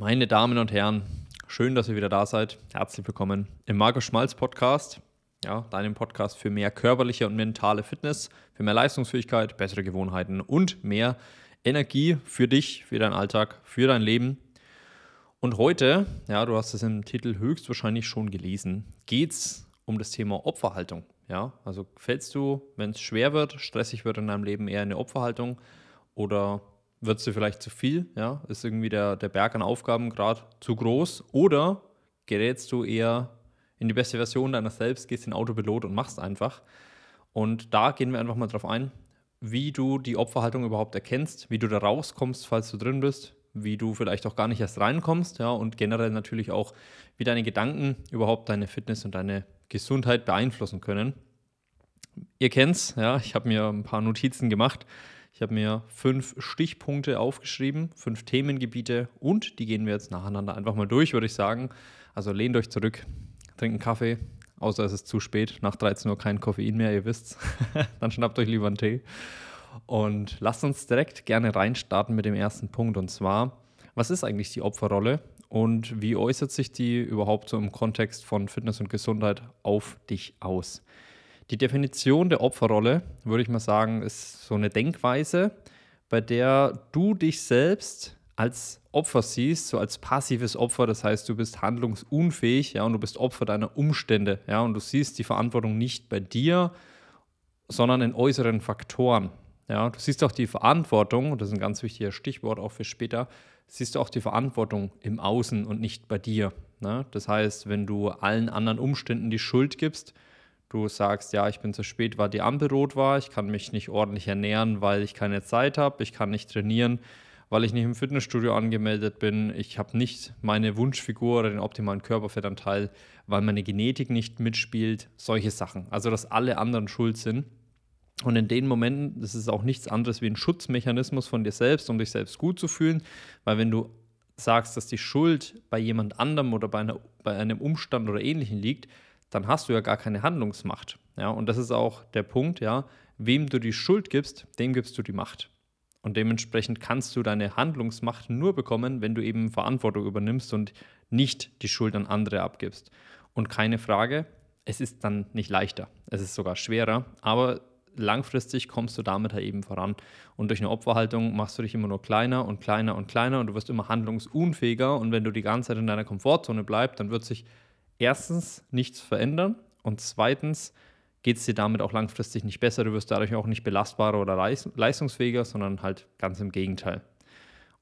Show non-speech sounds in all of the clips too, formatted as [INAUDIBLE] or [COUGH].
Meine Damen und Herren, schön, dass ihr wieder da seid. Herzlich willkommen im Markus Schmalz Podcast. Ja, deinem Podcast für mehr körperliche und mentale Fitness, für mehr Leistungsfähigkeit, bessere Gewohnheiten und mehr Energie für dich, für deinen Alltag, für dein Leben. Und heute, ja, du hast es im Titel höchstwahrscheinlich schon gelesen, geht es um das Thema Opferhaltung. Ja, also fällst du, wenn es schwer wird, stressig wird in deinem Leben, eher in eine Opferhaltung oder wird es dir vielleicht zu viel, ja, ist irgendwie der, der Berg an Aufgaben gerade zu groß? Oder gerätst du eher in die beste Version deiner selbst, gehst in Autopilot und machst einfach. Und da gehen wir einfach mal drauf ein, wie du die Opferhaltung überhaupt erkennst, wie du da rauskommst, falls du drin bist, wie du vielleicht auch gar nicht erst reinkommst, ja, und generell natürlich auch, wie deine Gedanken überhaupt deine Fitness und deine Gesundheit beeinflussen können. Ihr kennt's, ja, ich habe mir ein paar Notizen gemacht ich habe mir fünf Stichpunkte aufgeschrieben, fünf Themengebiete und die gehen wir jetzt nacheinander einfach mal durch, würde ich sagen. Also lehnt euch zurück, trinkt einen Kaffee, außer es ist zu spät, nach 13 Uhr kein Koffein mehr, ihr wisst's. [LAUGHS] Dann schnappt euch lieber einen Tee. Und lasst uns direkt gerne reinstarten mit dem ersten Punkt und zwar, was ist eigentlich die Opferrolle und wie äußert sich die überhaupt so im Kontext von Fitness und Gesundheit auf dich aus? Die Definition der Opferrolle, würde ich mal sagen, ist so eine Denkweise, bei der du dich selbst als Opfer siehst, so als passives Opfer, das heißt, du bist handlungsunfähig, ja, und du bist Opfer deiner Umstände, ja, und du siehst die Verantwortung nicht bei dir, sondern in äußeren Faktoren. Ja, du siehst auch die Verantwortung, und das ist ein ganz wichtiger Stichwort auch für später, siehst du auch die Verantwortung im Außen und nicht bei dir. Ne? Das heißt, wenn du allen anderen Umständen die Schuld gibst, du sagst, ja, ich bin zu spät, weil die Ampel rot war, ich kann mich nicht ordentlich ernähren, weil ich keine Zeit habe, ich kann nicht trainieren, weil ich nicht im Fitnessstudio angemeldet bin, ich habe nicht meine Wunschfigur oder den optimalen Körperfettanteil, weil meine Genetik nicht mitspielt, solche Sachen. Also, dass alle anderen schuld sind. Und in den Momenten, das ist auch nichts anderes wie ein Schutzmechanismus von dir selbst, um dich selbst gut zu fühlen, weil wenn du sagst, dass die Schuld bei jemand anderem oder bei, einer, bei einem Umstand oder ähnlichem liegt, dann hast du ja gar keine Handlungsmacht. Ja, und das ist auch der Punkt, ja, wem du die Schuld gibst, dem gibst du die Macht. Und dementsprechend kannst du deine Handlungsmacht nur bekommen, wenn du eben Verantwortung übernimmst und nicht die Schuld an andere abgibst. Und keine Frage, es ist dann nicht leichter, es ist sogar schwerer, aber langfristig kommst du damit halt eben voran. Und durch eine Opferhaltung machst du dich immer nur kleiner und kleiner und kleiner und du wirst immer handlungsunfähiger. Und wenn du die ganze Zeit in deiner Komfortzone bleibst, dann wird sich erstens nichts verändern und zweitens geht es dir damit auch langfristig nicht besser. Du wirst dadurch auch nicht belastbarer oder leistungsfähiger, sondern halt ganz im Gegenteil.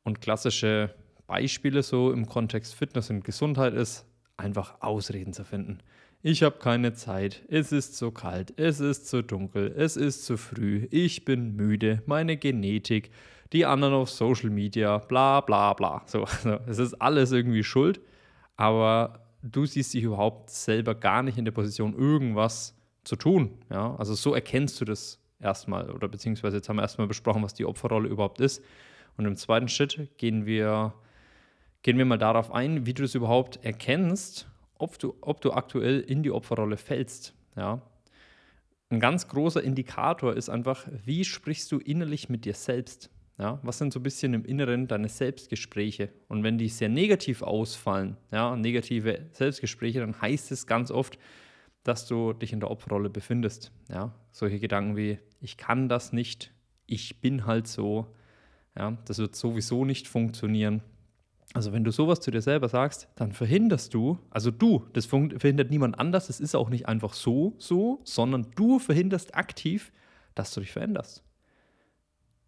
Und klassische Beispiele so im Kontext Fitness und Gesundheit ist, einfach Ausreden zu finden. Ich habe keine Zeit, es ist zu kalt, es ist zu dunkel, es ist zu früh, ich bin müde, meine Genetik, die anderen auf Social Media, bla bla bla. So, also, es ist alles irgendwie schuld, aber du siehst dich überhaupt selber gar nicht in der Position, irgendwas zu tun. Ja? Also so erkennst du das erstmal oder beziehungsweise jetzt haben wir erstmal besprochen, was die Opferrolle überhaupt ist. Und im zweiten Schritt gehen wir, gehen wir mal darauf ein, wie du das überhaupt erkennst, ob du, ob du aktuell in die Opferrolle fällst. Ja? Ein ganz großer Indikator ist einfach, wie sprichst du innerlich mit dir selbst? Ja, was sind so ein bisschen im Inneren deine Selbstgespräche? Und wenn die sehr negativ ausfallen, ja, negative Selbstgespräche, dann heißt es ganz oft, dass du dich in der Opferrolle befindest. Ja, solche Gedanken wie, ich kann das nicht, ich bin halt so, ja, das wird sowieso nicht funktionieren. Also wenn du sowas zu dir selber sagst, dann verhinderst du, also du, das verhindert niemand anders, es ist auch nicht einfach so, so, sondern du verhinderst aktiv, dass du dich veränderst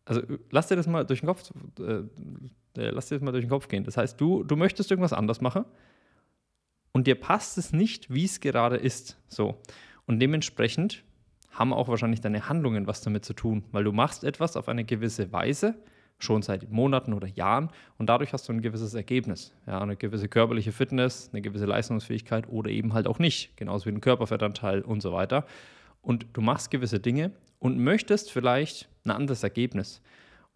also lass dir das mal durch den Kopf, äh, äh, lass dir das mal durch den Kopf gehen. Das heißt, du, du möchtest irgendwas anders machen und dir passt es nicht, wie es gerade ist. So. Und dementsprechend haben auch wahrscheinlich deine Handlungen was damit zu tun, weil du machst etwas auf eine gewisse Weise, schon seit Monaten oder Jahren und dadurch hast du ein gewisses Ergebnis. Ja, eine gewisse körperliche Fitness, eine gewisse Leistungsfähigkeit oder eben halt auch nicht, genauso wie ein Körperfettanteil und so weiter. Und du machst gewisse Dinge und möchtest vielleicht ein anderes Ergebnis.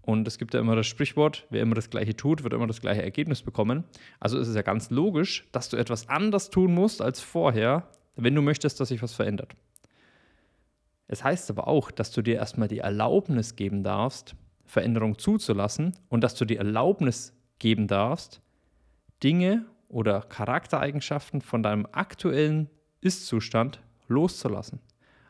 Und es gibt ja immer das Sprichwort, wer immer das Gleiche tut, wird immer das gleiche Ergebnis bekommen. Also ist es ja ganz logisch, dass du etwas anders tun musst als vorher, wenn du möchtest, dass sich was verändert. Es heißt aber auch, dass du dir erstmal die Erlaubnis geben darfst, Veränderung zuzulassen und dass du die Erlaubnis geben darfst, Dinge oder Charaktereigenschaften von deinem aktuellen Ist-Zustand loszulassen.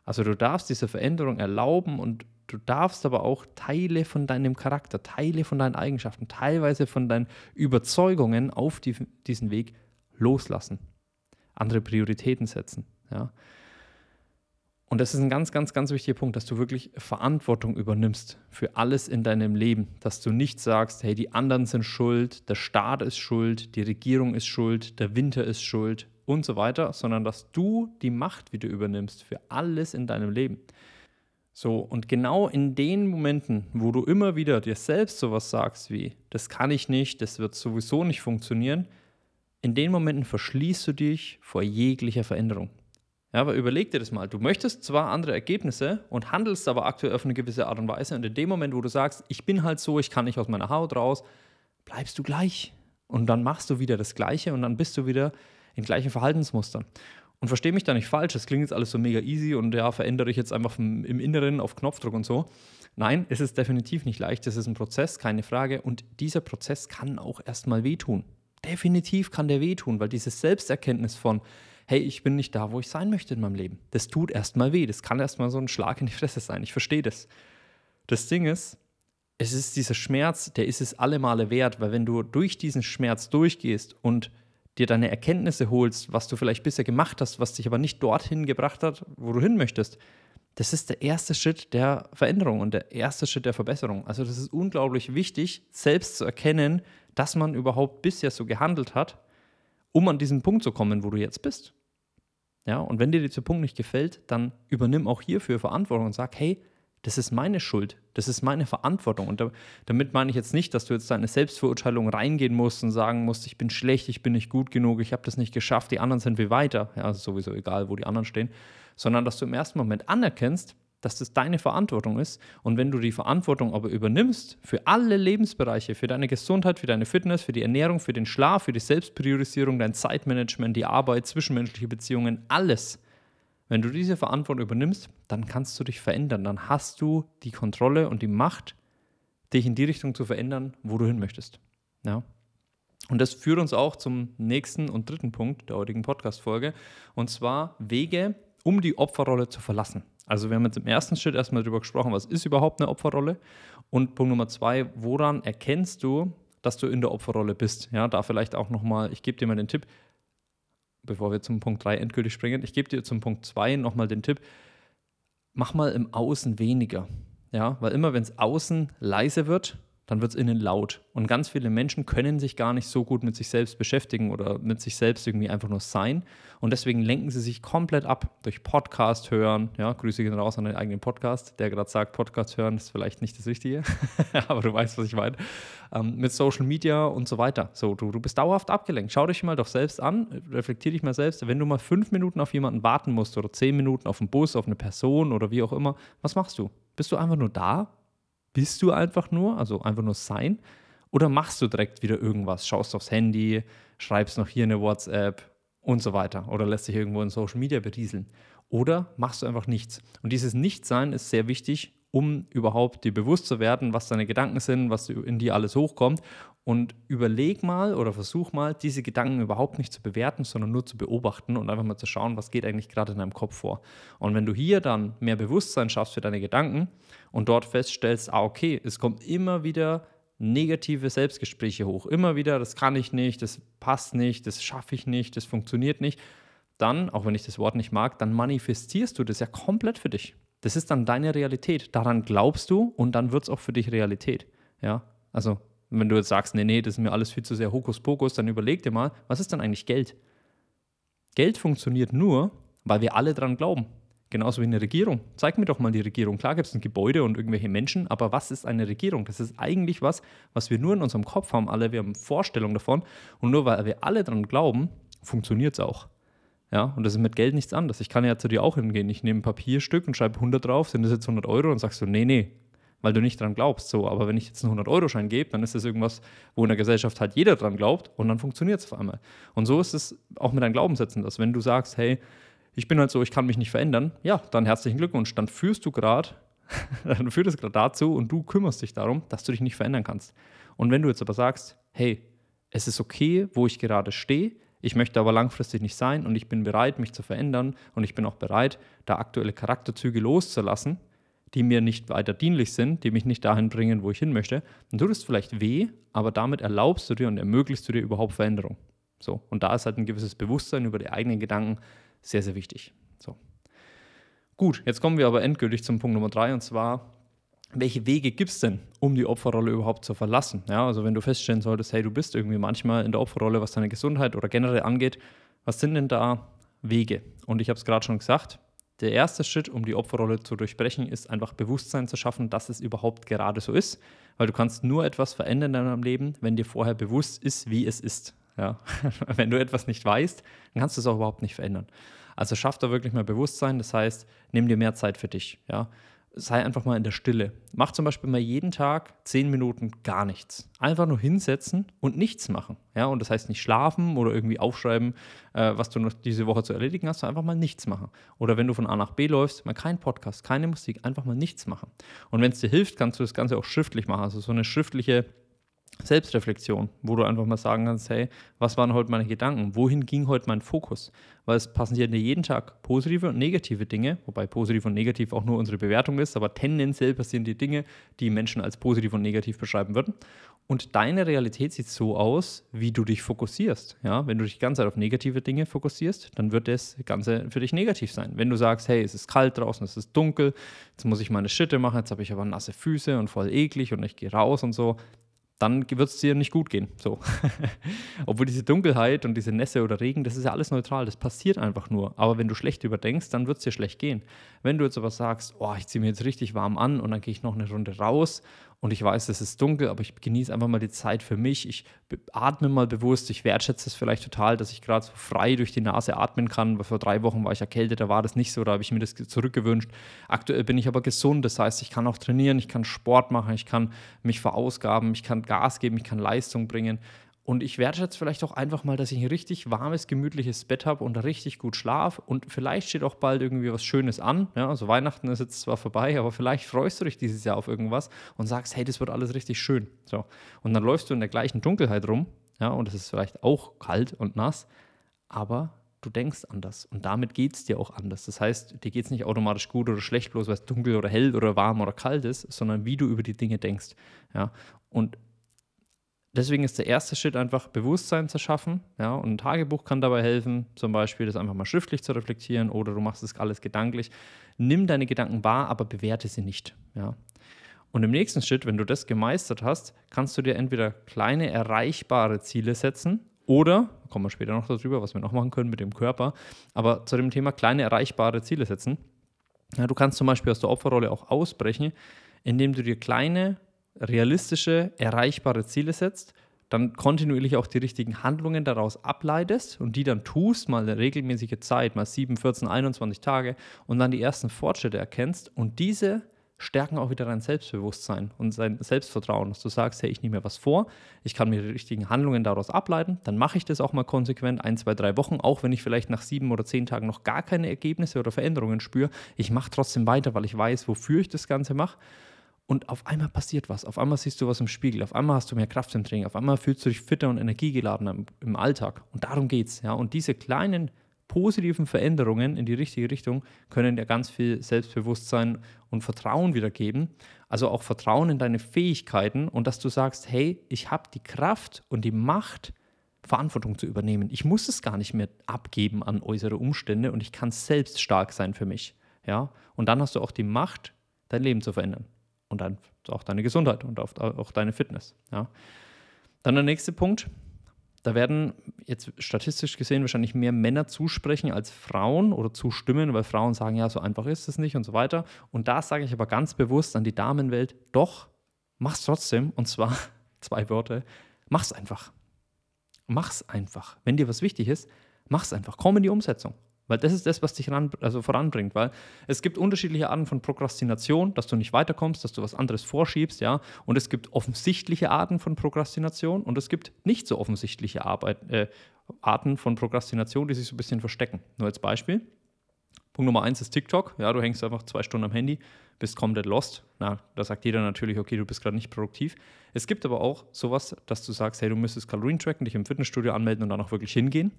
Also du darfst diese Veränderung erlauben und du darfst aber auch Teile von deinem Charakter, Teile von deinen Eigenschaften, teilweise von deinen Überzeugungen auf die, diesen Weg loslassen. Andere Prioritäten setzen. Ja. Und das ist ein ganz, ganz, ganz wichtiger Punkt, dass du wirklich Verantwortung übernimmst für alles in deinem Leben. Dass du nicht sagst, hey, die anderen sind schuld, der Staat ist schuld, die Regierung ist schuld, der Winter ist schuld und so weiter, sondern dass du die Macht wieder übernimmst für alles in deinem Leben. So, und genau in den Momenten, wo du immer wieder dir selbst sowas sagst wie, das kann ich nicht, das wird sowieso nicht funktionieren, in den Momenten verschließt du dich vor jeglicher Veränderung. Ja, aber überleg dir das mal. Du möchtest zwar andere Ergebnisse und handelst aber aktuell auf eine gewisse Art und Weise. Und in dem Moment, wo du sagst, ich bin halt so, ich kann nicht aus meiner Haut raus, bleibst du gleich. Und dann machst du wieder das Gleiche und dann bist du wieder in gleichen Verhaltensmustern. Und verstehe mich da nicht falsch, das klingt jetzt alles so mega easy und ja, verändere ich jetzt einfach im Inneren auf Knopfdruck und so. Nein, es ist definitiv nicht leicht. Es ist ein Prozess, keine Frage. Und dieser Prozess kann auch erstmal wehtun. Definitiv kann der wehtun, weil diese Selbsterkenntnis von, hey, ich bin nicht da, wo ich sein möchte in meinem Leben. Das tut erstmal weh. Das kann erstmal so ein Schlag in die Fresse sein. Ich verstehe das. Das Ding ist, es ist dieser Schmerz, der ist es alle Male wert, weil wenn du durch diesen Schmerz durchgehst und dir deine Erkenntnisse holst, was du vielleicht bisher gemacht hast, was dich aber nicht dorthin gebracht hat, wo du hin möchtest, das ist der erste Schritt der Veränderung und der erste Schritt der Verbesserung. Also das ist unglaublich wichtig, selbst zu erkennen, dass man überhaupt bisher so gehandelt hat um an diesen Punkt zu kommen, wo du jetzt bist. Ja, und wenn dir dieser Punkt nicht gefällt, dann übernimm auch hierfür Verantwortung und sag, hey, das ist meine Schuld, das ist meine Verantwortung. Und damit meine ich jetzt nicht, dass du jetzt deine Selbstverurteilung reingehen musst und sagen musst, ich bin schlecht, ich bin nicht gut genug, ich habe das nicht geschafft, die anderen sind wie weiter. Ja, ist sowieso egal, wo die anderen stehen. Sondern dass du im ersten Moment anerkennst, dass das deine Verantwortung ist. Und wenn du die Verantwortung aber übernimmst für alle Lebensbereiche, für deine Gesundheit, für deine Fitness, für die Ernährung, für den Schlaf, für die Selbstpriorisierung, dein Zeitmanagement, die Arbeit, zwischenmenschliche Beziehungen, alles, wenn du diese Verantwortung übernimmst, dann kannst du dich verändern. Dann hast du die Kontrolle und die Macht, dich in die Richtung zu verändern, wo du hin möchtest. Ja. Und das führt uns auch zum nächsten und dritten Punkt der heutigen Podcast-Folge, und zwar Wege, um die Opferrolle zu verlassen. Also wir haben jetzt im ersten Schritt erstmal darüber gesprochen, was ist überhaupt eine Opferrolle? Und Punkt Nummer zwei, woran erkennst du, dass du in der Opferrolle bist? Ja, da vielleicht auch nochmal, ich gebe dir mal den Tipp, bevor wir zum Punkt 3 endgültig springen, ich gebe dir zum Punkt 2 nochmal den Tipp, mach mal im Außen weniger. Ja, weil immer wenn es außen leise wird, dann wird es innen laut. Und ganz viele Menschen können sich gar nicht so gut mit sich selbst beschäftigen oder mit sich selbst irgendwie einfach nur sein. Und deswegen lenken sie sich komplett ab durch Podcast hören. Ja, Grüße gehen raus an den eigenen Podcast, der gerade sagt, Podcast hören ist vielleicht nicht das Richtige, [LAUGHS] aber du weißt, was ich meine. Ähm, mit Social Media und so weiter. So, du, du bist dauerhaft abgelenkt. Schau dich mal doch selbst an, reflektier dich mal selbst. Wenn du mal fünf Minuten auf jemanden warten musst oder zehn Minuten auf einen Bus, auf eine Person oder wie auch immer, was machst du? Bist du einfach nur da bist du einfach nur, also einfach nur sein? Oder machst du direkt wieder irgendwas? Schaust aufs Handy, schreibst noch hier eine WhatsApp und so weiter. Oder lässt dich irgendwo in Social Media berieseln. Oder machst du einfach nichts. Und dieses Nichtsein ist sehr wichtig, um überhaupt dir bewusst zu werden, was deine Gedanken sind, was in dir alles hochkommt. Und überleg mal oder versuch mal, diese Gedanken überhaupt nicht zu bewerten, sondern nur zu beobachten und einfach mal zu schauen, was geht eigentlich gerade in deinem Kopf vor. Und wenn du hier dann mehr Bewusstsein schaffst für deine Gedanken und dort feststellst, ah, okay, es kommt immer wieder negative Selbstgespräche hoch. Immer wieder, das kann ich nicht, das passt nicht, das schaffe ich nicht, das funktioniert nicht. Dann, auch wenn ich das Wort nicht mag, dann manifestierst du das ja komplett für dich. Das ist dann deine Realität. Daran glaubst du und dann wird es auch für dich Realität. Ja, also wenn du jetzt sagst, nee, nee, das ist mir alles viel zu sehr Hokuspokus, dann überleg dir mal, was ist denn eigentlich Geld? Geld funktioniert nur, weil wir alle dran glauben. Genauso wie eine Regierung. Zeig mir doch mal die Regierung. Klar gibt es ein Gebäude und irgendwelche Menschen, aber was ist eine Regierung? Das ist eigentlich was, was wir nur in unserem Kopf haben. Alle, wir haben Vorstellungen davon. Und nur weil wir alle dran glauben, funktioniert es auch. Ja, und das ist mit Geld nichts anderes. Ich kann ja zu dir auch hingehen. Ich nehme ein Papierstück und schreibe 100 drauf, sind das jetzt 100 Euro? Und sagst du, nee, nee, weil du nicht dran glaubst. So, aber wenn ich jetzt einen 100-Euro-Schein gebe, dann ist das irgendwas, wo in der Gesellschaft halt jeder dran glaubt und dann funktioniert es auf einmal. Und so ist es auch mit deinen Glaubenssätzen, dass wenn du sagst, hey, ich bin halt so, ich kann mich nicht verändern, ja, dann herzlichen Glückwunsch. Dann führst du gerade, [LAUGHS] dann führt es gerade dazu und du kümmerst dich darum, dass du dich nicht verändern kannst. Und wenn du jetzt aber sagst, hey, es ist okay, wo ich gerade stehe, ich möchte aber langfristig nicht sein und ich bin bereit, mich zu verändern und ich bin auch bereit, da aktuelle Charakterzüge loszulassen, die mir nicht weiter dienlich sind, die mich nicht dahin bringen, wo ich hin möchte, dann tut es vielleicht weh, aber damit erlaubst du dir und ermöglichst du dir überhaupt Veränderung. So, und da ist halt ein gewisses Bewusstsein über die eigenen Gedanken sehr, sehr wichtig. So. Gut, jetzt kommen wir aber endgültig zum Punkt Nummer drei und zwar, welche Wege gibt es denn, um die Opferrolle überhaupt zu verlassen? Ja, also wenn du feststellen solltest, hey, du bist irgendwie manchmal in der Opferrolle, was deine Gesundheit oder generell angeht, was sind denn da Wege? Und ich habe es gerade schon gesagt, der erste Schritt, um die Opferrolle zu durchbrechen, ist einfach Bewusstsein zu schaffen, dass es überhaupt gerade so ist. Weil du kannst nur etwas verändern in deinem Leben, wenn dir vorher bewusst ist, wie es ist. Ja? [LAUGHS] wenn du etwas nicht weißt, dann kannst du es auch überhaupt nicht verändern. Also schaff da wirklich mal Bewusstsein, das heißt, nimm dir mehr Zeit für dich. Ja? Sei einfach mal in der Stille. Mach zum Beispiel mal jeden Tag zehn Minuten gar nichts. Einfach nur hinsetzen und nichts machen. Ja, und das heißt nicht schlafen oder irgendwie aufschreiben, äh, was du noch diese Woche zu erledigen hast, sondern einfach mal nichts machen. Oder wenn du von A nach B läufst, mal kein Podcast, keine Musik, einfach mal nichts machen. Und wenn es dir hilft, kannst du das Ganze auch schriftlich machen. Also so eine schriftliche Selbstreflexion, wo du einfach mal sagen kannst, hey, was waren heute meine Gedanken? Wohin ging heute mein Fokus? Weil es passieren ja jeden Tag positive und negative Dinge, wobei positiv und negativ auch nur unsere Bewertung ist, aber tendenziell passieren die Dinge, die Menschen als positiv und negativ beschreiben würden. Und deine Realität sieht so aus, wie du dich fokussierst. Ja, wenn du dich die ganze Zeit auf negative Dinge fokussierst, dann wird das Ganze für dich negativ sein. Wenn du sagst, hey, es ist kalt draußen, es ist dunkel, jetzt muss ich meine Schritte machen, jetzt habe ich aber nasse Füße und voll eklig und ich gehe raus und so, dann wird es dir nicht gut gehen. So. [LAUGHS] Obwohl diese Dunkelheit und diese Nässe oder Regen, das ist ja alles neutral, das passiert einfach nur. Aber wenn du schlecht überdenkst, dann wird es dir schlecht gehen. Wenn du jetzt aber sagst, oh, ich ziehe mir jetzt richtig warm an und dann gehe ich noch eine Runde raus und ich weiß, es ist dunkel, aber ich genieße einfach mal die Zeit für mich. Ich atme mal bewusst. Ich wertschätze es vielleicht total, dass ich gerade so frei durch die Nase atmen kann. Weil vor drei Wochen war ich erkältet, da war das nicht so, da habe ich mir das zurückgewünscht. Aktuell bin ich aber gesund, das heißt, ich kann auch trainieren, ich kann Sport machen, ich kann mich verausgaben, ich kann Gas geben, ich kann Leistung bringen. Und ich wertschätze vielleicht auch einfach mal, dass ich ein richtig warmes, gemütliches Bett habe und richtig gut schlaf. Und vielleicht steht auch bald irgendwie was Schönes an. Ja, also Weihnachten ist jetzt zwar vorbei, aber vielleicht freust du dich dieses Jahr auf irgendwas und sagst, hey, das wird alles richtig schön. So. Und dann läufst du in der gleichen Dunkelheit rum. Ja, und es ist vielleicht auch kalt und nass, aber du denkst anders. Und damit geht es dir auch anders. Das heißt, dir geht es nicht automatisch gut oder schlecht, bloß weil es dunkel oder hell oder warm oder kalt ist, sondern wie du über die Dinge denkst. Ja, und deswegen ist der erste Schritt einfach Bewusstsein zu schaffen. Ja, und ein Tagebuch kann dabei helfen, zum Beispiel das einfach mal schriftlich zu reflektieren oder du machst es alles gedanklich. Nimm deine Gedanken wahr, aber bewerte sie nicht. Ja. Und im nächsten Schritt, wenn du das gemeistert hast, kannst du dir entweder kleine erreichbare Ziele setzen oder, kommen wir später noch darüber, was wir noch machen können mit dem Körper, aber zu dem Thema kleine erreichbare Ziele setzen. Ja, du kannst zum Beispiel aus der Opferrolle auch ausbrechen, indem du dir kleine realistische, erreichbare Ziele setzt, dann kontinuierlich auch die richtigen Handlungen daraus ableitest und die dann tust, mal eine regelmäßige Zeit, mal 7, 14, 21 Tage und dann die ersten Fortschritte erkennst und diese stärken auch wieder dein Selbstbewusstsein und sein Selbstvertrauen, dass du sagst, hey, ich nehme mir was vor, ich kann mir die richtigen Handlungen daraus ableiten, dann mache ich das auch mal konsequent, ein, zwei, drei Wochen, auch wenn ich vielleicht nach sieben oder zehn Tagen noch gar keine Ergebnisse oder Veränderungen spüre. Ich mache trotzdem weiter, weil ich weiß, wofür ich das Ganze mache und auf einmal passiert was. Auf einmal siehst du was im Spiegel. Auf einmal hast du mehr Kraft im Training. Auf einmal fühlst du dich fitter und energiegeladener im, im Alltag. Und darum geht's. Ja? Und diese kleinen positiven Veränderungen in die richtige Richtung können dir ganz viel Selbstbewusstsein und Vertrauen wiedergeben. Also auch Vertrauen in deine Fähigkeiten und dass du sagst, hey, ich habe die Kraft und die Macht, Verantwortung zu übernehmen. Ich muss es gar nicht mehr abgeben an äußere Umstände und ich kann selbst stark sein für mich. Ja? Und dann hast du auch die Macht, dein Leben zu verändern und dann auch deine Gesundheit und auch deine Fitness. Ja. Dann der nächste Punkt. Da werden jetzt statistisch gesehen wahrscheinlich mehr Männer zusprechen als Frauen oder zustimmen, weil Frauen sagen, ja, so einfach ist es nicht und so weiter. Und da sage ich aber ganz bewusst an die Damenwelt, doch, mach's trotzdem. Und zwar [LAUGHS] zwei Worte, mach's einfach. Mach's einfach. Wenn dir was wichtig ist, mach's einfach. Komm in die Umsetzung. Weil das ist das, was dich ran, also voranbringt. Weil es gibt unterschiedliche Arten von Prokrastination, dass du nicht weiterkommst, dass du was anderes vorschiebst, ja. Und es gibt offensichtliche Arten von Prokrastination und es gibt nicht so offensichtliche Arbeit, äh, Arten von Prokrastination, die sich so ein bisschen verstecken. Nur als Beispiel. Punkt Nummer eins ist TikTok. Ja, du hängst einfach zwei Stunden am Handy, bist komplett lost. Na, da sagt jeder natürlich, okay, du bist gerade nicht produktiv. Es gibt aber auch sowas, dass du sagst, hey, du müsstest Kalorien tracken, dich im Fitnessstudio anmelden und dann auch wirklich hingehen.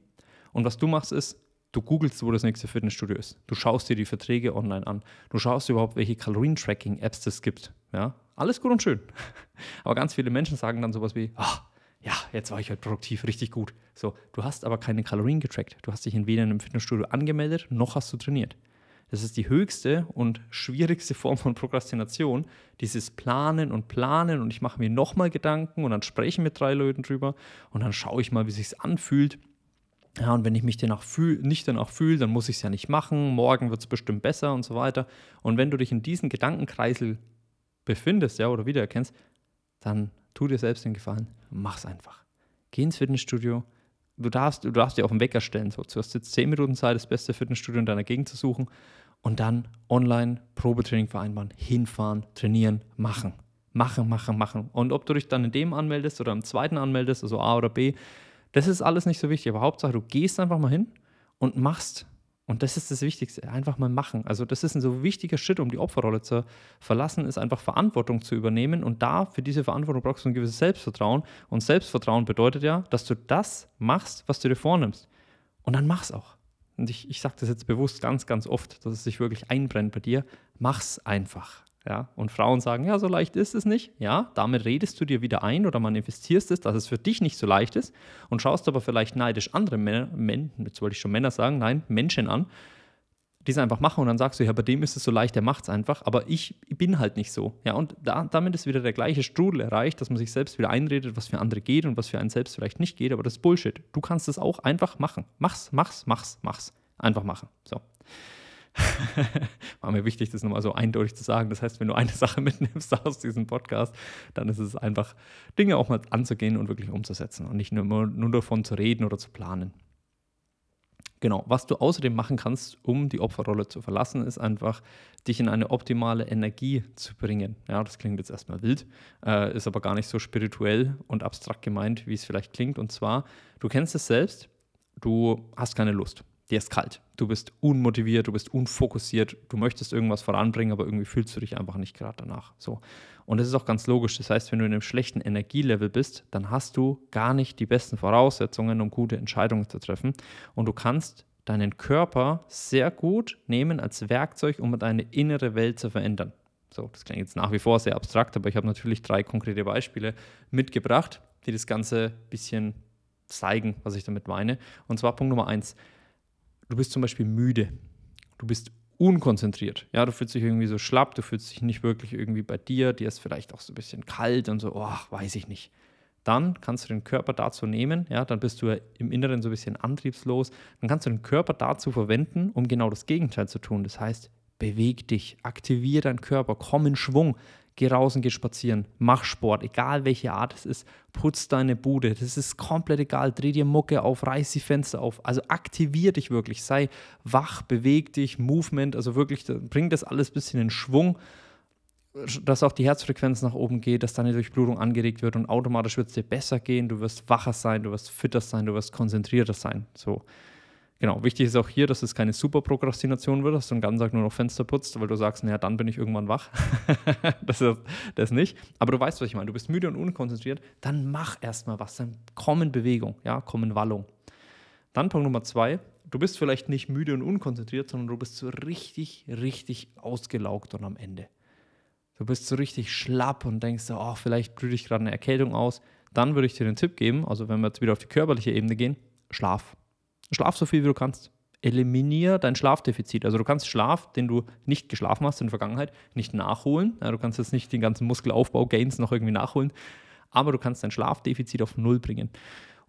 Und was du machst ist, du googelst, wo das nächste Fitnessstudio ist. Du schaust dir die Verträge online an. Du schaust überhaupt, welche Kalorien-Tracking-Apps es gibt. Ja, alles gut und schön. [LAUGHS] Aber ganz viele Menschen sagen dann sowas wie, ach, ja, jetzt war ich halt produktiv, richtig gut. So, du hast aber keine Kalorien getrackt. Du hast dich weder in einem Fitnessstudio angemeldet, noch hast du trainiert. Das ist die höchste und schwierigste [LAUGHS] Form von Prokrastination, dieses Planen und Planen und ich mache mir nochmal Gedanken und dann spreche ich mit drei Leuten drüber und dann schaue ich mal, wie sich anfühlt. Ja, und wenn ich mich danach fühl, nicht danach fühle, dann muss ich es ja nicht machen, morgen wird es bestimmt besser und so weiter. Und wenn du dich in diesen Gedankenkreisel befindest, ja, oder wiedererkennst, dann tu dir selbst den Gefallen, mach's einfach. Geh ins Fitnessstudio. Du darfst, du darfst dir auf den Wecker stellen. So, du hast jetzt 10 Minuten Zeit, das beste Fitnessstudio in deiner Gegend zu suchen und dann online Probetraining vereinbaren, hinfahren, trainieren, machen. Machen, machen, machen. Und ob du dich dann in dem anmeldest oder im zweiten anmeldest, also A oder B, das ist alles nicht so wichtig. Aber Hauptsache, du gehst einfach mal hin und machst und das ist das Wichtigste, einfach mal machen. Also das ist ein so wichtiger Schritt, um die Opferrolle zu verlassen, ist einfach Verantwortung zu übernehmen. Und da, für diese Verantwortung brauchst du ein gewisses Selbstvertrauen. Und Selbstvertrauen bedeutet ja, dass du das machst, was du dir vornimmst. Und dann mach's auch. Und ich, ich sage das jetzt bewusst ganz, ganz oft, dass es sich wirklich einbrennt bei dir. Mach's einfach. Ja, und Frauen sagen, ja, so leicht ist es nicht. Ja, damit redest du dir wieder ein oder manifestierst es, dass es für dich nicht so leicht ist und schaust aber vielleicht neidisch andere Männer, Men, jetzt wollte ich schon Männer sagen, nein, Menschen an, die es einfach machen und dann sagst du, ja, bei dem ist es so leicht, der macht es einfach, aber ich bin halt nicht so. Ja, und da, damit ist wieder der gleiche Strudel erreicht, dass man sich selbst wieder einredet, was für andere geht und was für einen selbst vielleicht nicht geht, aber das ist Bullshit. Du kannst es auch einfach machen. Mach's, mach's, mach's, mach's. Einfach machen. So. [LAUGHS] War mir wichtig, das nochmal so eindeutig zu sagen. Das heißt, wenn du eine [LAUGHS] Sache mitnimmst aus diesem Podcast, dann ist es einfach, Dinge auch mal anzugehen und wirklich umzusetzen und nicht nur, nur davon zu reden oder zu planen. Genau, was du außerdem machen kannst, um die Opferrolle zu verlassen, ist einfach, dich in eine optimale Energie zu bringen. Ja, das klingt jetzt erstmal wild, äh, ist aber gar nicht so spirituell und abstrakt gemeint, wie es vielleicht klingt. Und zwar, du kennst es selbst, du hast keine Lust dir ist kalt. Du bist unmotiviert, du bist unfokussiert, du möchtest irgendwas voranbringen, aber irgendwie fühlst du dich einfach nicht gerade danach. So. Und das ist auch ganz logisch. Das heißt, wenn du in einem schlechten Energielevel bist, dann hast du gar nicht die besten Voraussetzungen, um gute Entscheidungen zu treffen. Und du kannst deinen Körper sehr gut nehmen als Werkzeug, um deine innere Welt zu verändern. So, das klingt jetzt nach wie vor sehr abstrakt, aber ich habe natürlich drei konkrete Beispiele mitgebracht, die das Ganze ein bisschen zeigen, was ich damit meine. Und zwar Punkt Nummer eins du bist zum Beispiel müde, du bist unkonzentriert, ja, du fühlst dich irgendwie so schlapp, du fühlst dich nicht wirklich irgendwie bei dir, dir ist vielleicht auch so ein bisschen kalt und so, oh, weiß ich nicht. Dann kannst du den Körper dazu nehmen, ja, dann bist du im Inneren so ein bisschen antriebslos, dann kannst du den Körper dazu verwenden, um genau das Gegenteil zu tun. Das heißt, beweg dich, aktiviere deinen Körper, komm in Schwung, Geh raus und geh spazieren. Mach Sport, egal welche Art es ist. Putz deine Bude. Das ist komplett egal. Dreh dir Mucke auf, reiß die Fenster auf. Also aktivier dich wirklich. Sei wach, beweg dich, Movement. Also wirklich, bring das alles ein bisschen in Schwung, dass auch die Herzfrequenz nach oben geht, dass deine Durchblutung angeregt wird und automatisch wird es dir besser gehen. Du wirst wacher sein, du wirst fitter sein, du wirst konzentrierter sein. So. Genau, wichtig ist auch hier, dass es keine Superprokrastination wird, dass du den ganzen Tag nur noch Fenster putzt, weil du sagst, naja, dann bin ich irgendwann wach. [LAUGHS] das ist das nicht. Aber du weißt, was ich meine. Du bist müde und unkonzentriert, dann mach erstmal was. Dann komm in Bewegung, ja, komm Wallung. Dann Punkt Nummer zwei, du bist vielleicht nicht müde und unkonzentriert, sondern du bist so richtig, richtig ausgelaugt und am Ende. Du bist so richtig schlapp und denkst oh, vielleicht brüte ich gerade eine Erkältung aus. Dann würde ich dir den Tipp geben, also wenn wir jetzt wieder auf die körperliche Ebene gehen, schlaf. Schlaf so viel, wie du kannst. Eliminier dein Schlafdefizit. Also du kannst Schlaf, den du nicht geschlafen hast in der Vergangenheit, nicht nachholen. Ja, du kannst jetzt nicht den ganzen Muskelaufbau-Gains noch irgendwie nachholen, aber du kannst dein Schlafdefizit auf Null bringen.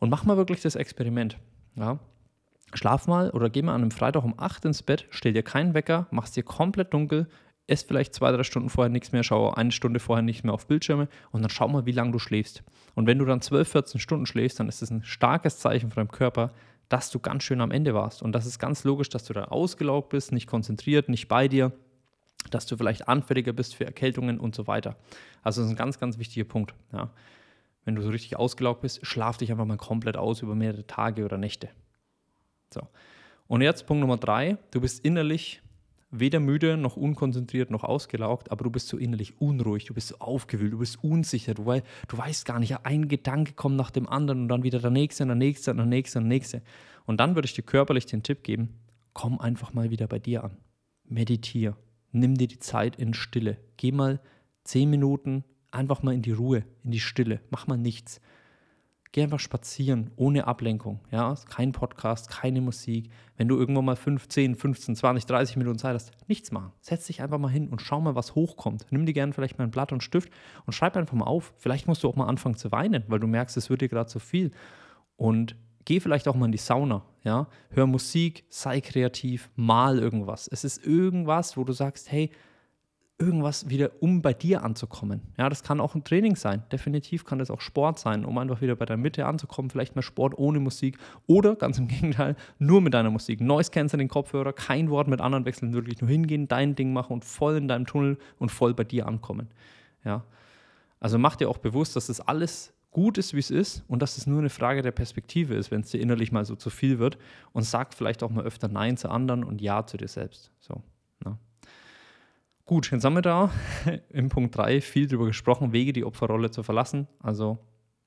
Und mach mal wirklich das Experiment. Ja? Schlaf mal oder geh mal an einem Freitag um 8 ins Bett, stell dir keinen Wecker, mach es dir komplett dunkel, ess vielleicht zwei, drei Stunden vorher nichts mehr, schau eine Stunde vorher nicht mehr auf Bildschirme und dann schau mal, wie lange du schläfst. Und wenn du dann 12, 14 Stunden schläfst, dann ist das ein starkes Zeichen von deinem Körper, dass du ganz schön am Ende warst. Und das ist ganz logisch, dass du da ausgelaugt bist, nicht konzentriert, nicht bei dir, dass du vielleicht anfälliger bist für Erkältungen und so weiter. Also das ist ein ganz, ganz wichtiger Punkt. Ja. Wenn du so richtig ausgelaugt bist, schlaf dich einfach mal komplett aus über mehrere Tage oder Nächte. So. Und jetzt Punkt Nummer drei, du bist innerlich weder müde noch unkonzentriert noch ausgelaugt, aber du bist so innerlich unruhig, du bist so aufgewühlt, du bist unsicher, du, du weißt gar nicht, ein Gedanke kommt nach dem anderen und dann wieder der nächste, der nächste, der nächste, der nächste. Und dann würde ich dir körperlich den Tipp geben, komm einfach mal wieder bei dir an. Meditier, nimm dir die Zeit in Stille. Geh mal zehn Minuten einfach mal in die Ruhe, in die Stille, mach mal nichts. Geh einfach spazieren, ohne Ablenkung. Ja? Kein Podcast, keine Musik. Wenn du irgendwann mal 15, 15, 20, 30 Minuten Zeit hast, nichts machen. Setz dich einfach mal hin und schau mal, was hochkommt. Nimm dir gerne vielleicht mal ein Blatt und Stift und schreib einfach mal auf. Vielleicht musst du auch mal anfangen zu weinen, weil du merkst, es wird dir gerade zu viel. Und geh vielleicht auch mal in die Sauna. Ja? Hör Musik, sei kreativ, mal irgendwas. Es ist irgendwas, wo du sagst, hey, irgendwas wieder, um bei dir anzukommen. Ja, das kann auch ein Training sein. Definitiv kann das auch Sport sein, um einfach wieder bei der Mitte anzukommen. Vielleicht mal Sport ohne Musik oder ganz im [LAUGHS] Gegenteil, nur mit deiner Musik. Noise Cancer den Kopfhörer, kein Wort mit anderen wechseln, wirklich nur hingehen, dein Ding machen und voll in deinem Tunnel und voll bei dir ankommen. Ja, also mach dir auch bewusst, dass das alles gut ist, wie es ist und dass es nur eine Frage der Perspektive ist, wenn es dir innerlich mal so zu viel wird und sag vielleicht auch mal öfter Nein zu anderen und Ja zu dir selbst. So. Gut, jetzt haben wir da [LAUGHS] im Punkt 3 viel darüber gesprochen, Wege, die Opferrolle zu verlassen. Also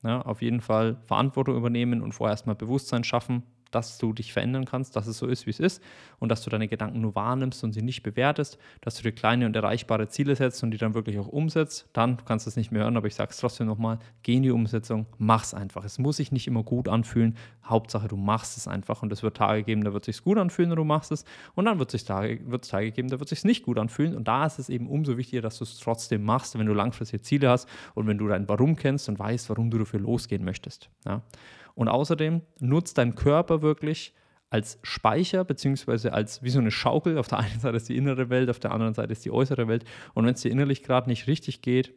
ja, auf jeden Fall Verantwortung übernehmen und vorher erstmal Bewusstsein schaffen, dass du dich verändern kannst, dass es so ist, wie es ist und dass du deine Gedanken nur wahrnimmst und sie nicht bewertest, dass du dir kleine und erreichbare Ziele setzt und die dann wirklich auch umsetzt. Dann, du kannst es nicht mehr hören, aber ich sage es trotzdem nochmal, geh in die Umsetzung, mach es einfach. Es muss sich nicht immer gut anfühlen. Hauptsache, du machst es einfach und es wird Tage geben, da wird es sich gut anfühlen und du machst es und dann wird es Tage, Tage geben, da wird es sich nicht gut anfühlen und da ist es eben umso wichtiger, dass du es trotzdem machst, wenn du langfristige Ziele hast und wenn du dein Warum kennst und weißt, warum du dafür losgehen möchtest. Ja? Und außerdem nutzt dein Körper wirklich als Speicher, beziehungsweise als wie so eine Schaukel. Auf der einen Seite ist die innere Welt, auf der anderen Seite ist die äußere Welt. Und wenn es dir innerlich gerade nicht richtig geht,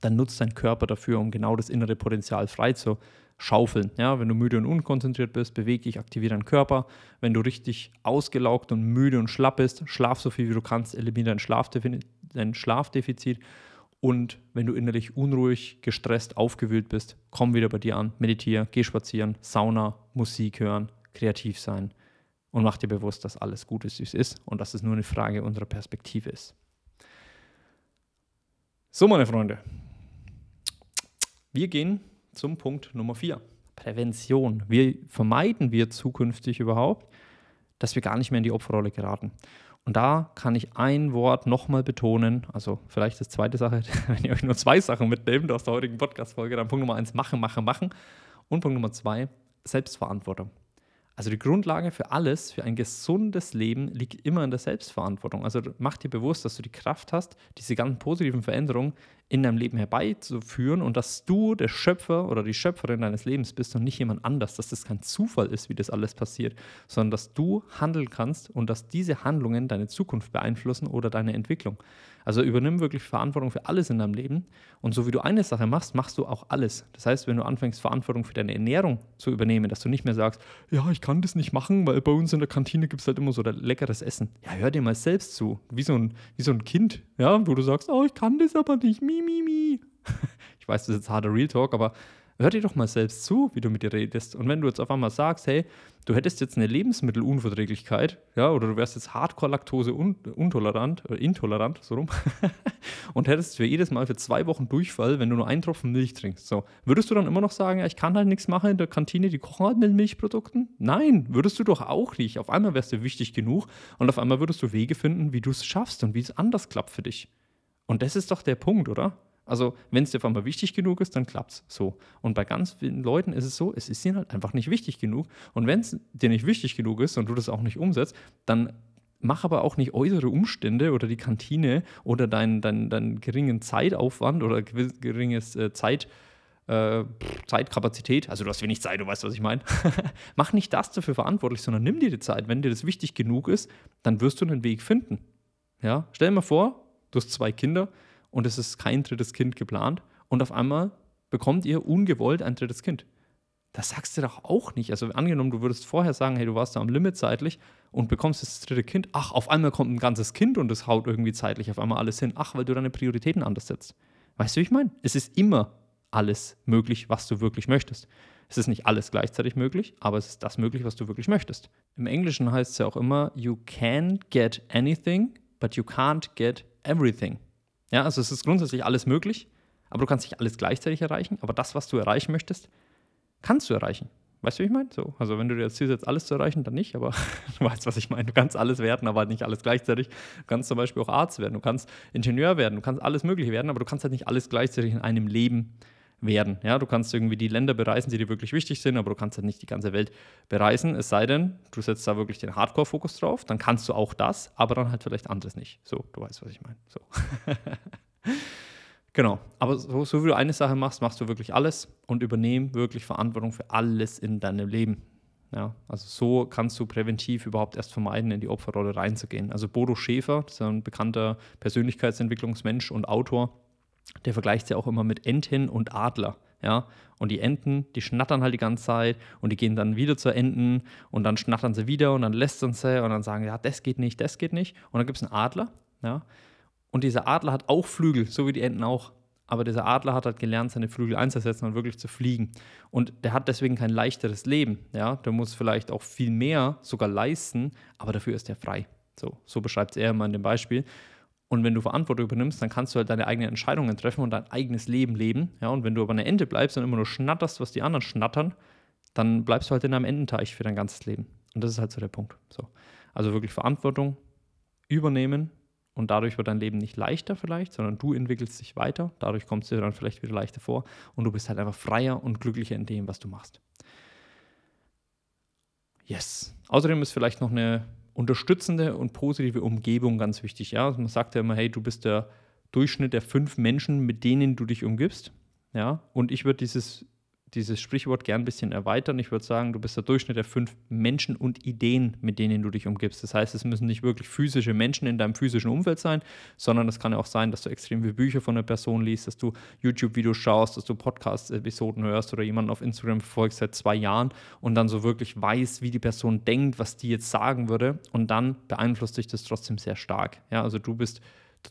dann nutzt dein Körper dafür, um genau das innere Potenzial frei zu schaufeln. Ja, wenn du müde und unkonzentriert bist, bewege dich, aktiviere deinen Körper. Wenn du richtig ausgelaugt und müde und schlapp bist, schlaf so viel wie du kannst, eliminiere dein, Schlafdefizit. Dein Schlafdefizit und wenn du innerlich unruhig, gestresst, aufgewühlt bist, komm wieder bei dir an, meditiere, geh spazieren, Sauna, Musik hören, kreativ sein und mach dir bewusst, dass alles gut ist, wie es ist und dass es nur eine Frage unserer Perspektive ist. So, meine Freunde, wir gehen zum Punkt Nummer 4. Prävention. Wie vermeiden wir zukünftig überhaupt, dass wir gar nicht mehr in die Opferrolle geraten? Und da kann ich ein Wort nochmal betonen, also vielleicht das zweite Sache, [LAUGHS] wenn ihr euch nur zwei Sachen mitnehmt aus der heutigen Podcast-Folge, dann Punkt Nummer eins, machen, machen, machen. Und Punkt Nummer zwei, Selbstverantwortung. Also die Grundlage für alles, für ein gesundes Leben liegt immer in der Selbstverantwortung. Also mach dir bewusst, dass du die Kraft hast, diese ganzen positiven Veränderungen in deinem Leben herbeizuführen und dass du der Schöpfer oder die Schöpferin deines Lebens bist und nicht jemand anders, dass das kein Zufall ist, wie das alles passiert, sondern dass du handeln kannst und dass diese Handlungen deine Zukunft beeinflussen oder deine Entwicklung. Also übernimm wirklich Verantwortung für alles in deinem Leben. Und so wie du eine Sache machst, machst du auch alles. Das heißt, wenn du anfängst, Verantwortung für deine Ernährung zu übernehmen, dass du nicht mehr sagst, ja, ich kann das nicht machen, weil bei uns in der Kantine gibt es halt immer so leckeres Essen. Ja, hör dir mal selbst zu. Wie so ein, wie so ein Kind, ja, wo du sagst, oh, ich kann das aber nicht, mi, mi, mi. [LAUGHS] Ich weiß, das ist jetzt harter Real Talk, aber hör dir doch mal selbst zu, wie du mit dir redest. Und wenn du jetzt auf einmal sagst, hey, du hättest jetzt eine Lebensmittelunverträglichkeit, ja, oder du wärst jetzt Hardcore-Laktose untolerant oder intolerant, so rum, [LAUGHS] und hättest für jedes Mal für zwei Wochen Durchfall, wenn du nur einen Tropfen Milch trinkst. So, würdest du dann immer noch sagen, ja, ich kann halt nichts machen in der Kantine, die kochen halt mit Milchprodukten? Nein, würdest du doch auch nicht. Auf einmal wärst du wichtig genug und auf einmal würdest du Wege finden, wie du es schaffst und wie es anders klappt für dich. Und das ist doch der Punkt, oder? Also, wenn es dir auf einmal wichtig genug ist, dann klappt es so. Und bei ganz vielen Leuten ist es so, es ist ihnen halt einfach nicht wichtig genug. Und wenn es dir nicht wichtig genug ist und du das auch nicht umsetzt, dann mach aber auch nicht äußere Umstände oder die Kantine oder deinen dein, dein geringen Zeitaufwand oder geringes äh, Zeit, äh, Zeitkapazität, also du hast wenig Zeit, du weißt, was ich meine. [LAUGHS] mach nicht das dafür verantwortlich, sondern nimm dir die Zeit. Wenn dir das wichtig genug ist, dann wirst du einen Weg finden. Ja? Stell dir mal vor, du hast zwei Kinder, und es ist kein drittes Kind geplant und auf einmal bekommt ihr ungewollt ein drittes Kind. Das sagst du doch auch nicht. Also angenommen, du würdest vorher sagen, hey, du warst da am Limit zeitlich und bekommst das dritte Kind. Ach, auf einmal kommt ein ganzes Kind und es haut irgendwie zeitlich auf einmal alles hin. Ach, weil du deine Prioritäten anders setzt. Weißt du, wie ich meine? Es ist immer alles möglich, was du wirklich möchtest. Es ist nicht alles gleichzeitig möglich, aber es ist das möglich, was du wirklich möchtest. Im Englischen heißt es ja auch immer, you can get anything, but you can't get everything. Ja, also es ist grundsätzlich alles möglich, aber du kannst nicht alles gleichzeitig erreichen. Aber das, was du erreichen möchtest, kannst du erreichen. Weißt du, wie ich meine? So, also wenn du dir das Ziel setzt, alles zu erreichen, dann nicht, aber [LAUGHS] du weißt, was ich meine. Du kannst alles werden, aber halt nicht alles gleichzeitig. Du kannst zum Beispiel auch Arzt werden, du kannst Ingenieur werden, du kannst alles Mögliche werden, aber du kannst halt nicht alles gleichzeitig in einem Leben werden. Ja, du kannst irgendwie die Länder bereisen, die dir wirklich wichtig sind, aber du kannst halt nicht die ganze Welt bereisen, es sei denn, du setzt da wirklich den Hardcore-Fokus drauf, dann kannst du auch das, aber dann halt vielleicht anderes nicht. So, du weißt, was ich meine. So. [LAUGHS] Genau, aber so, so wie du eine Sache machst, machst du wirklich alles und übernehm wirklich Verantwortung für alles in deinem Leben. Ja, also so kannst du präventiv überhaupt erst vermeiden, in die Opferrolle reinzugehen. Also Bodo Schäfer, das ist ein bekannter Persönlichkeitsentwicklungsmensch und Autor, der vergleicht ja auch immer mit Enten und Adler. Ja, und die Enten, die schnattern halt die ganze Zeit und die gehen dann wieder zur Enten und dann schnattern sie wieder und dann lästern sie und dann sagen, ja, das geht nicht, das geht nicht. Und dann gibt es einen Adler, ja, und dieser Adler hat auch Flügel, so wie die Enten auch. Aber dieser Adler hat halt gelernt, seine Flügel einzusetzen und wirklich zu fliegen. Und der hat deswegen kein leichteres Leben. Ja? Der muss vielleicht auch viel mehr sogar leisten, aber dafür ist er frei. So, so beschreibt es er immer in dem Beispiel. Und wenn du Verantwortung übernimmst, dann kannst du halt deine eigenen Entscheidungen treffen und dein eigenes Leben leben. Ja? Und wenn du aber eine Ente bleibst und immer nur schnatterst, was die anderen schnattern, dann bleibst du halt in einem Ententeich für dein ganzes Leben. Und das ist halt so der Punkt. So. Also wirklich Verantwortung übernehmen, und dadurch wird dein Leben nicht leichter vielleicht, sondern du entwickelst dich weiter. Dadurch kommst du dir dann vielleicht wieder leichter vor und du bist halt einfach freier und glücklicher in dem, was du machst. Yes. Außerdem ist vielleicht noch eine unterstützende und positive Umgebung ganz wichtig. Ja, also man sagt ja immer, hey, du bist der Durchschnitt der fünf Menschen, mit denen du dich umgibst. Ja, und ich würde dieses dieses Sprichwort gern ein bisschen erweitern. Ich würde sagen, du bist der Durchschnitt der fünf Menschen und Ideen, mit denen du dich umgibst. Das heißt, es müssen nicht wirklich physische Menschen in deinem physischen Umfeld sein, sondern es kann ja auch sein, dass du extrem viele Bücher von einer Person liest, dass du YouTube-Videos schaust, dass du Podcast-Episoden hörst oder jemanden auf Instagram verfolgst seit zwei Jahren und dann so wirklich weißt, wie die Person denkt, was die jetzt sagen würde. Und dann beeinflusst dich das trotzdem sehr stark. Ja, also du bist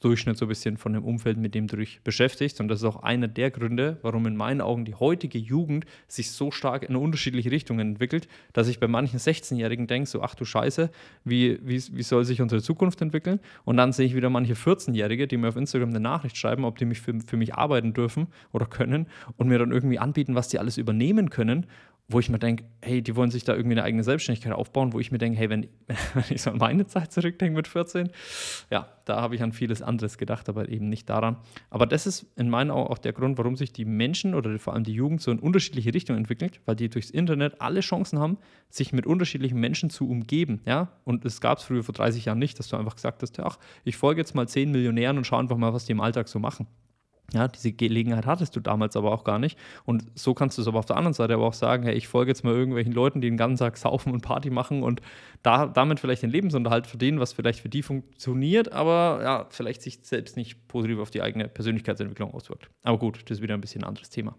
Durchschnitt so ein bisschen von dem Umfeld, mit dem du dich beschäftigst. Und das ist auch einer der Gründe, warum in meinen Augen die heutige Jugend sich so stark in unterschiedliche Richtungen entwickelt, dass ich bei manchen 16-Jährigen denke, so, ach du Scheiße, wie, wie, wie soll sich unsere Zukunft entwickeln? Und dann sehe ich wieder manche 14-Jährige, die mir auf Instagram eine Nachricht schreiben, ob die mich für, für mich arbeiten dürfen oder können und mir dann irgendwie anbieten, was die alles übernehmen können wo ich mir denke, hey, die wollen sich da irgendwie eine eigene Selbstständigkeit aufbauen, wo ich mir denke, hey, wenn, [LAUGHS] wenn ich so an meine Zeit zurückdenke mit 14, ja, da habe ich an vieles anderes gedacht, aber eben nicht daran. Aber das ist in meinen Augen auch der Grund, warum sich die Menschen oder vor allem die Jugend so in unterschiedliche Richtungen entwickelt, weil die durchs Internet alle Chancen haben, sich mit unterschiedlichen Menschen zu umgeben, ja. Und es gab es früher vor 30 Jahren nicht, dass du einfach gesagt hast, ach, ich folge jetzt mal zehn Millionären und schaue einfach mal, was die im Alltag so machen. Ja, diese Gelegenheit hattest du damals aber auch gar nicht. Und so kannst du es aber auf der anderen Seite aber auch sagen, hey, ich folge jetzt mal irgendwelchen Leuten, die den ganzen Tag saufen und Party machen und da, damit vielleicht den Lebensunterhalt verdienen, was vielleicht für die funktioniert, aber ja, vielleicht sich selbst nicht positiv auf die eigene Persönlichkeitsentwicklung auswirkt. Aber gut, das ist wieder ein bisschen ein anderes Thema.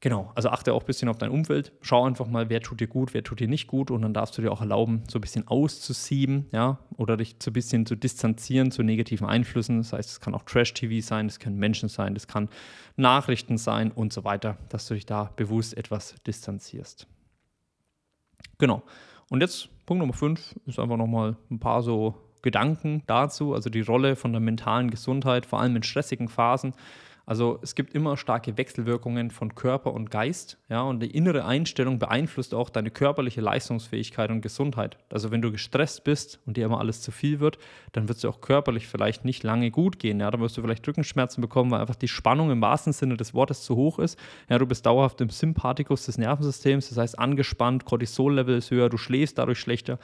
Genau, also achte auch ein bisschen auf dein Umfeld. Schau einfach mal, wer tut dir gut, wer tut dir nicht gut und dann darfst du dir auch erlauben, so ein bisschen auszusieben, ja, oder dich so ein bisschen zu distanzieren zu negativen Einflüssen. Das heißt, es kann auch Trash-TV sein, es können Menschen sein, das kann Nachrichten sein und so weiter, dass du dich da bewusst etwas distanzierst. Genau. Und jetzt Punkt Nummer 5 ist einfach nochmal ein paar so Gedanken dazu, also die Rolle von der mentalen Gesundheit, vor allem in stressigen Phasen. Also es gibt immer starke Wechselwirkungen von Körper und Geist, ja, und die innere Einstellung beeinflusst auch deine körperliche Leistungsfähigkeit und Gesundheit. Also wenn du gestresst bist und dir immer alles zu viel wird, dann wird es dir auch körperlich vielleicht nicht lange gut gehen, ja, dann wirst du vielleicht Rückenschmerzen bekommen, weil einfach die Spannung im wahrsten Sinne des Wortes zu hoch ist. Ja, du bist dauerhaft im Sympathikus des Nervensystems, das heißt angespannt, Cortisol-Level ist höher, du schläfst dadurch schlechter.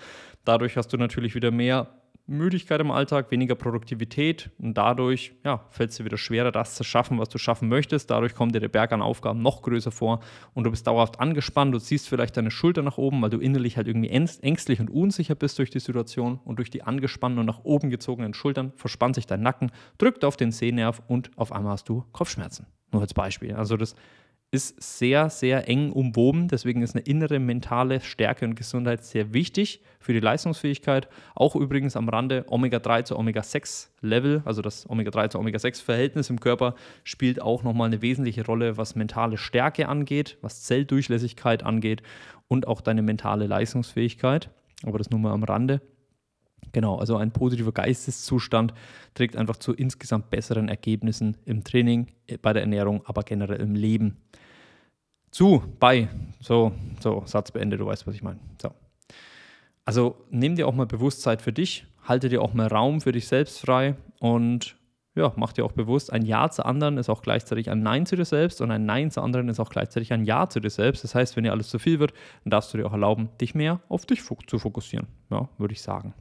Dadurch hast du natürlich wieder mehr Müdigkeit im Alltag, weniger Produktivität und dadurch ja, fällt es dir wieder schwerer, das zu schaffen, was du schaffen möchtest. Dadurch kommt dir der Berg an Aufgaben noch größer vor und du bist dauerhaft angespannt. Du ziehst vielleicht deine Schulter nach oben, weil du innerlich halt irgendwie ängstlich und unsicher bist durch die Situation und durch die angespannten und nach oben gezogenen Schultern verspannt sich dein Nacken, drückt auf den Sehnerv und auf einmal hast du Kopfschmerzen. Nur als Beispiel. Also das ist sehr, sehr eng umwoben. Deswegen ist eine innere mentale Stärke und Gesundheit sehr wichtig für die Leistungsfähigkeit. Auch übrigens am Rande Omega-3 zu Omega-6-Level, also das Omega-3 zu Omega-6-Verhältnis im Körper, spielt auch nochmal eine wesentliche Rolle, was mentale Stärke angeht, was Zelldurchlässigkeit angeht und auch deine mentale Leistungsfähigkeit. Aber das nur mal am Rande. Genau, also ein positiver Geisteszustand trägt einfach zu insgesamt besseren Ergebnissen im Training, bei der Ernährung, aber generell im Leben zu, bei. So, so, Satz beendet, du weißt, was ich meine. So. Also nimm dir auch mal Bewusstsein für dich, halte dir auch mal Raum für dich selbst frei und ja, mach dir auch bewusst, ein Ja zu anderen ist auch gleichzeitig ein Nein zu dir selbst und ein Nein zu anderen ist auch gleichzeitig ein Ja zu dir selbst. Das heißt, wenn dir alles zu viel wird, dann darfst du dir auch erlauben, dich mehr auf dich zu fokussieren. Ja, würde ich sagen.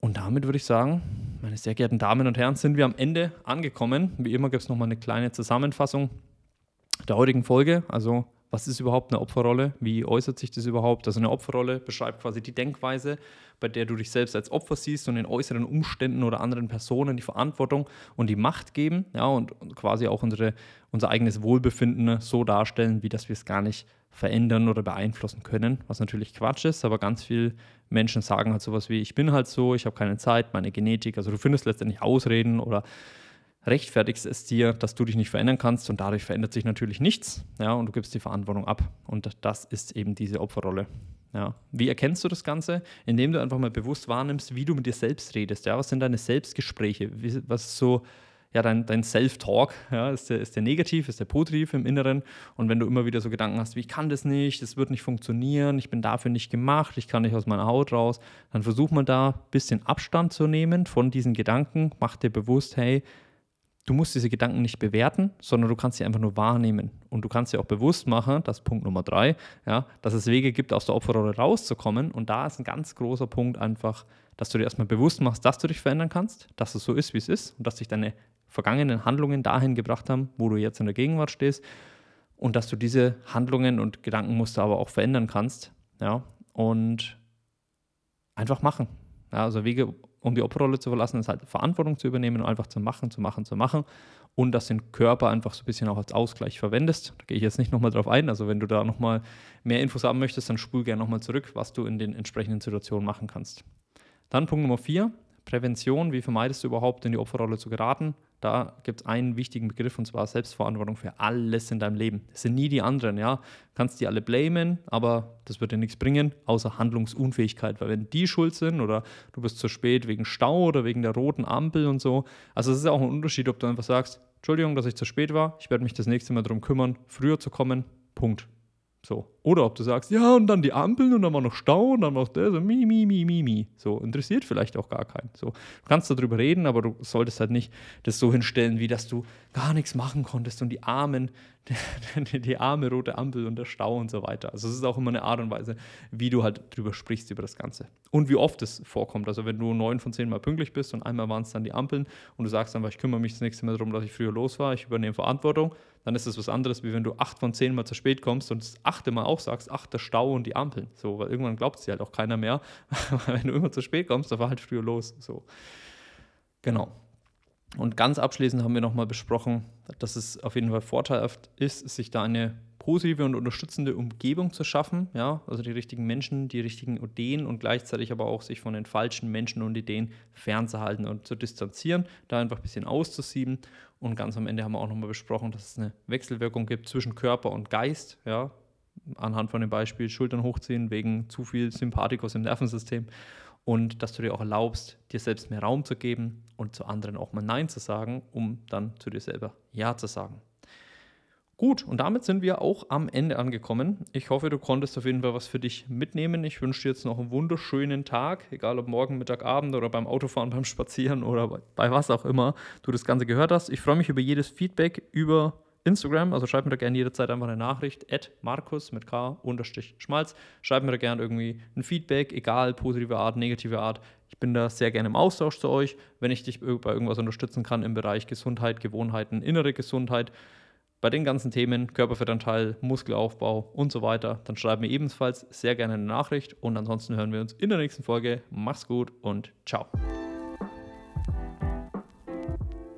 Und damit würde ich sagen, meine sehr geehrten Damen und Herren, sind wir am Ende angekommen. Wie immer gibt es nochmal eine kleine Zusammenfassung der heutigen Folge. Also, was ist überhaupt eine Opferrolle? Wie äußert sich das überhaupt? Also, eine Opferrolle beschreibt quasi die Denkweise, bei der du dich selbst als Opfer siehst und den äußeren Umständen oder anderen Personen die Verantwortung und die Macht geben ja, und, quasi auch unsere, unser eigenes Wohlbefinden so darstellen, wie dass wir es gar nicht verändern oder beeinflussen können, was natürlich Quatsch ist, aber ganz viele Menschen sagen halt sowas wie, ich bin halt so, ich habe keine Zeit, meine Genetik, also du findest letztendlich Ausreden oder rechtfertigst es dir, dass du dich nicht verändern kannst und dadurch verändert sich natürlich nichts, ja, und du gibst die Verantwortung ab. Und das ist eben diese Opferrolle. Ja. Wie erkennst du das Ganze? Indem du einfach mal bewusst wahrnimmst, wie du mit dir selbst redest. Ja? Was sind deine Selbstgespräche? Was ist so ja, dein, dein Self-Talk? Ja? Ist, der, ist der negativ, ist der positiv im Inneren? Und wenn du immer wieder so Gedanken hast, wie ich kann das nicht, das wird nicht funktionieren, ich bin dafür nicht gemacht, ich kann nicht aus meiner Haut raus, dann versuch mal da ein bisschen Abstand zu nehmen von diesen Gedanken. Mach dir bewusst, hey, du musst diese Gedanken nicht bewerten, sondern du kannst sie einfach nur wahrnehmen. Und du kannst dir auch bewusst machen, das ist Punkt Nummer drei, ja, dass es Wege gibt, aus der Opferrolle rauszukommen. Und da ist ein ganz großer Punkt einfach, dass du dir erstmal bewusst machst, dass du dich verändern kannst, dass es so ist, wie es ist und dass dich deine vergangenen Handlungen dahin gebracht haben, wo du jetzt in der Gegenwart stehst. Und dass du diese Handlungen und Gedankenmuster aber auch verändern kannst. Ja, und einfach machen. Ja, also Wege, um die Opferrolle zu verlassen, ist halt Verantwortung zu übernehmen und einfach zu machen, zu machen, zu machen. Und dass den Körper einfach so ein bisschen auch als Ausgleich verwendest. Da gehe ich jetzt nicht nochmal drauf ein. Also wenn du da nochmal mehr Infos haben möchtest, dann spul gerne nochmal zurück, was du in den entsprechenden Situationen machen kannst. Dann Punkt Nummer vier, Prävention. Wie vermeidest du überhaupt in die Opferrolle zu geraten? Da gibt es einen wichtigen Begriff und zwar Selbstverantwortung für alles in deinem Leben. Es sind nie die anderen, ja. Du kannst die alle blamen, aber das wird dir nichts bringen, außer Handlungsunfähigkeit. Weil wenn die schuld sind oder du bist zu spät wegen Stau oder wegen der roten Ampel und so, also es ist auch ein Unterschied, ob du einfach sagst, Entschuldigung, dass ich zu spät war, ich werde mich das nächste Mal darum kümmern, früher zu kommen, Punkt. So. Oder ob du sagst, ja, und dann die Ampeln und dann war noch Stau und dann war der so mi, mi, mi, mi, mi. So, interessiert vielleicht auch gar keinen. So, du kannst darüber reden, aber du solltest halt nicht das so hinstellen, wie dass du gar nichts machen konntest und die Armen, die, [LAUGHS] die arme rote Ampel und der Stau und so weiter. Also es ist auch immer eine Art und Weise, wie du halt drüber sprichst über das Ganze. Und wie oft es vorkommt. Also wenn du neun von zehn Mal pünktlich bist und einmal waren es dann die Ampeln und du sagst einfach, ich kümmere mich das nächste Mal darum, dass ich früher los war, ich übernehme Verantwortung, dann ist das was anderes, wie wenn du acht von zehn Mal zu spät kommst und das achte Mal auch sagst, ach, der Stau und die Ampeln. So, weil irgendwann glaubt dir halt auch keiner mehr. [LAUGHS] wenn du immer zu spät kommst, dann war halt früher los. So. Genau. Und ganz abschließend haben wir nochmal besprochen, dass es auf jeden Fall vorteilhaft ist, sich da eine positive und unterstützende Umgebung zu schaffen, ja, also die richtigen Menschen, die richtigen Ideen und gleichzeitig aber auch sich von den falschen Menschen und Ideen fernzuhalten und zu distanzieren, da einfach ein bisschen auszusieben. Und ganz am Ende haben wir auch nochmal besprochen, dass es eine Wechselwirkung gibt zwischen Körper und Geist, ja, anhand von dem Beispiel Schultern hochziehen wegen zu viel Sympathikus im Nervensystem und dass du dir auch erlaubst, dir selbst mehr Raum zu geben und zu anderen auch mal Nein zu sagen, um dann zu dir selber Ja zu sagen. Gut, und damit sind wir auch am Ende angekommen. Ich hoffe, du konntest auf jeden Fall was für dich mitnehmen. Ich wünsche dir jetzt noch einen wunderschönen Tag, egal ob morgen, Mittag, Abend oder beim Autofahren, [LAUGHS] beim Spazieren oder bei was auch immer du das Ganze gehört hast. Ich freue mich über jedes Feedback über Instagram, also schreib mir da gerne jederzeit einfach eine Nachricht, at Markus mit K unterstrich Schmalz. Schreib mir da gerne irgendwie ein Feedback, egal, positive Art, negative Art. Ich bin da sehr gerne im Austausch zu euch, wenn ich dich bei irgendwas unterstützen kann im Bereich Gesundheit, Gewohnheiten, innere Gesundheit. Bei den ganzen Themen, Körperfettanteil, Muskelaufbau und so weiter, dann schreib mir ebenfalls sehr gerne eine Nachricht und ansonsten hören wir uns in der nächsten Folge. Mach's gut und ciao.